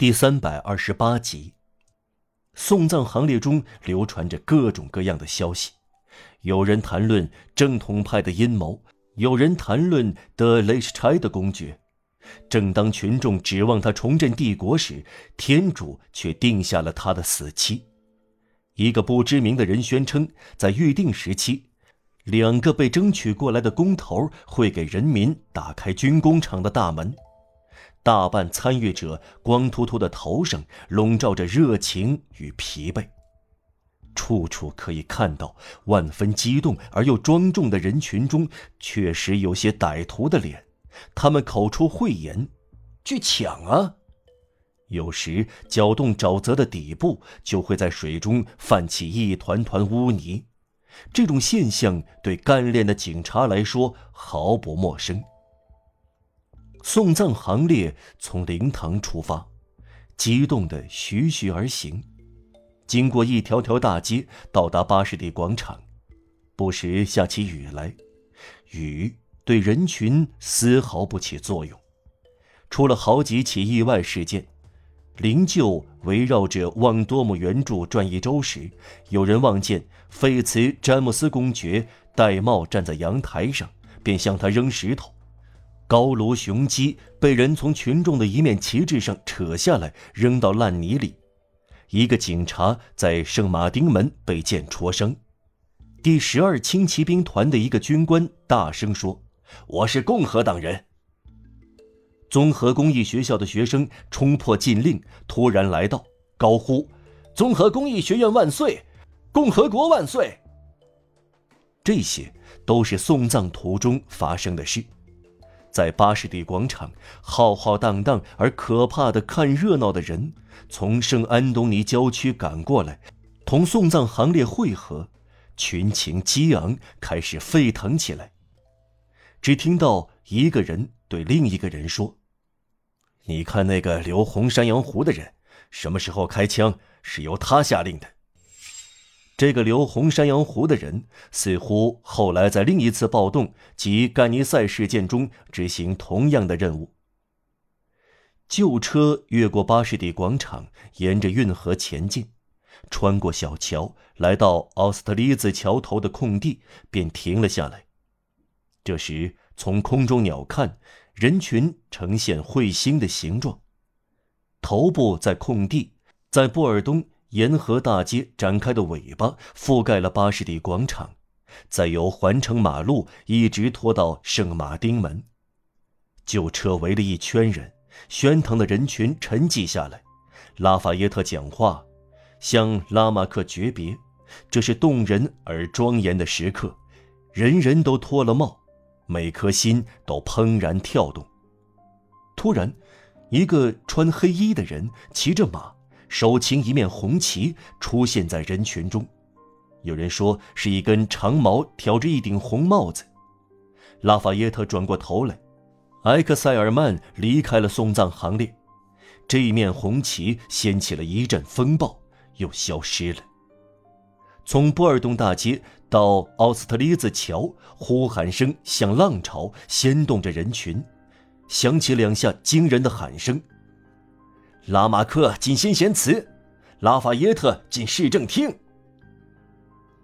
第三百二十八集，送葬行列中流传着各种各样的消息，有人谈论正统派的阴谋，有人谈论德雷什柴的公爵。正当群众指望他重振帝国时，天主却定下了他的死期。一个不知名的人宣称，在预定时期，两个被争取过来的工头会给人民打开军工厂的大门。大半参与者光秃秃的头上笼罩着热情与疲惫，处处可以看到万分激动而又庄重的人群中，确实有些歹徒的脸。他们口出秽言：“去抢啊！”有时搅动沼泽的底部，就会在水中泛起一团团污泥。这种现象对干练的警察来说毫不陌生。送葬行列从灵堂出发，激动的徐徐而行，经过一条条大街，到达巴士底广场。不时下起雨来，雨对人群丝毫不起作用。出了好几起意外事件，灵柩围绕着旺多姆圆柱转一周时，有人望见费茨詹姆斯公爵戴帽站在阳台上，便向他扔石头。高卢雄鸡被人从群众的一面旗帜上扯下来，扔到烂泥里。一个警察在圣马丁门被剑戳伤。第十二轻骑兵团的一个军官大声说：“我是共和党人。”综合工艺学校的学生冲破禁令，突然来到，高呼：“综合工艺学院万岁！共和国万岁！”这些都是送葬途中发生的事。在巴士底广场，浩浩荡荡而可怕的看热闹的人从圣安东尼郊区赶过来，同送葬行列汇合，群情激昂，开始沸腾起来。只听到一个人对另一个人说：“你看那个留红山羊胡的人，什么时候开枪是由他下令的。”这个留红山羊胡的人，似乎后来在另一次暴动及干尼塞事件中执行同样的任务。旧车越过巴士底广场，沿着运河前进，穿过小桥，来到奥斯特利兹桥头的空地，便停了下来。这时，从空中鸟瞰，人群呈现彗星的形状，头部在空地，在布尔东。沿河大街展开的尾巴覆盖了巴士底广场，再由环城马路一直拖到圣马丁门。旧车围了一圈人，喧腾的人群沉寂下来。拉法耶特讲话，向拉马克诀别。这是动人而庄严的时刻，人人都脱了帽，每颗心都怦然跳动。突然，一个穿黑衣的人骑着马。手擎一面红旗出现在人群中，有人说是一根长矛挑着一顶红帽子。拉法耶特转过头来，埃克塞尔曼离开了送葬行列，这一面红旗掀起了一阵风暴，又消失了。从波尔东大街到奥斯特利兹桥，呼喊声像浪潮，掀动着人群，响起两下惊人的喊声。拉马克进先贤祠，拉法耶特进市政厅。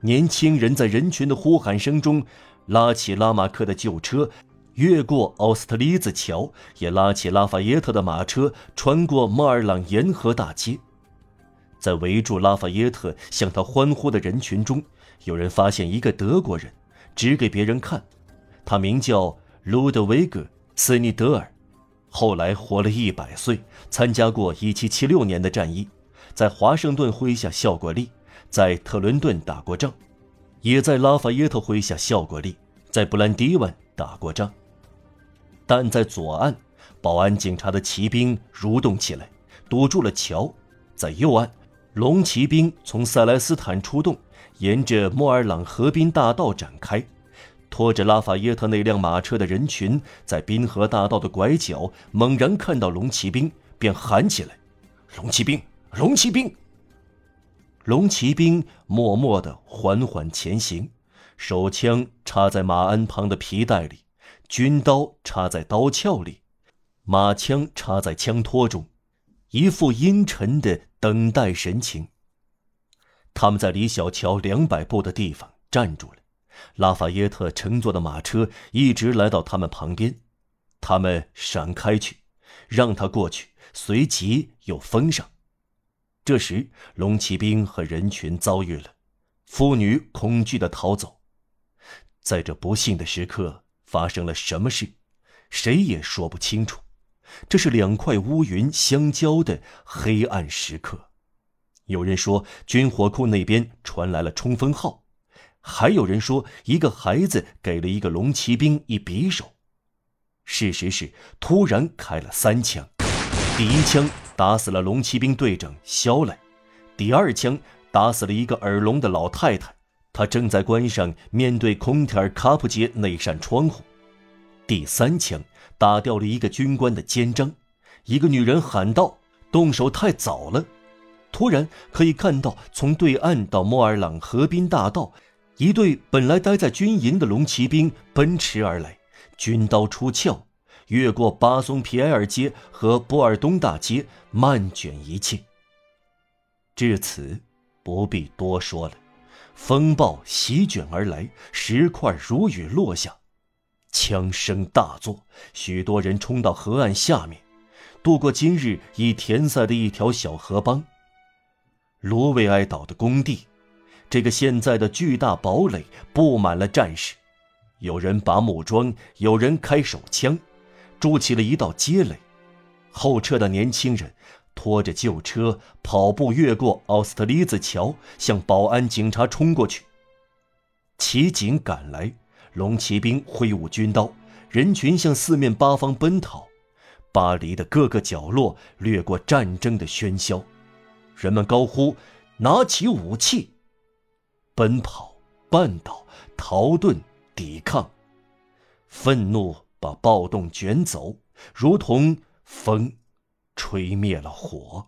年轻人在人群的呼喊声中，拉起拉马克的旧车，越过奥斯特利兹桥，也拉起拉法耶特的马车，穿过莫尔朗沿河大街。在围住拉法耶特向他欢呼的人群中，有人发现一个德国人，指给别人看，他名叫卢德维格·斯尼德尔。后来活了一百岁，参加过1776年的战役，在华盛顿麾下效过力，在特伦顿打过仗，也在拉法耶特麾下效过力，在布兰迪湾打过仗。但在左岸，保安警察的骑兵蠕动起来，堵住了桥；在右岸，龙骑兵从塞莱斯坦出动，沿着莫尔朗河滨大道展开。拖着拉法耶特那辆马车的人群，在滨河大道的拐角猛然看到龙骑兵，便喊起来：“龙骑兵，龙骑兵！”龙骑兵默默地缓缓前行，手枪插在马鞍旁的皮带里，军刀插在刀鞘里，马枪插在枪托中。一副阴沉的等待神情。他们在离小桥两百步的地方站住了。拉法耶特乘坐的马车一直来到他们旁边，他们闪开去，让他过去，随即又封上。这时，龙骑兵和人群遭遇了，妇女恐惧的逃走。在这不幸的时刻，发生了什么事，谁也说不清楚。这是两块乌云相交的黑暗时刻。有人说，军火库那边传来了冲锋号。还有人说，一个孩子给了一个龙骑兵一匕首。事实是，突然开了三枪，第一枪打死了龙骑兵队长肖莱，第二枪打死了一个耳聋的老太太，她正在关上面对空田卡普街那扇窗户。第三枪打掉了一个军官的肩章。一个女人喊道：“动手太早了！”突然可以看到，从对岸到莫尔朗河滨大道。一队本来待在军营的龙骑兵奔驰而来，军刀出鞘，越过巴松皮埃尔街和波尔东大街，漫卷一切。至此，不必多说了。风暴席卷而来，石块如雨落下，枪声大作，许多人冲到河岸下面，渡过今日已填塞的一条小河帮。卢维埃岛的工地。这个现在的巨大堡垒布满了战士，有人拔木桩，有人开手枪，筑起了一道街垒。后撤的年轻人拖着旧车跑步越过奥斯特利兹桥，向保安警察冲过去。骑警赶来，龙骑兵挥舞军刀，人群向四面八方奔逃。巴黎的各个角落掠过战争的喧嚣，人们高呼：“拿起武器！”奔跑、绊倒、逃遁、抵抗，愤怒把暴动卷走，如同风吹灭了火。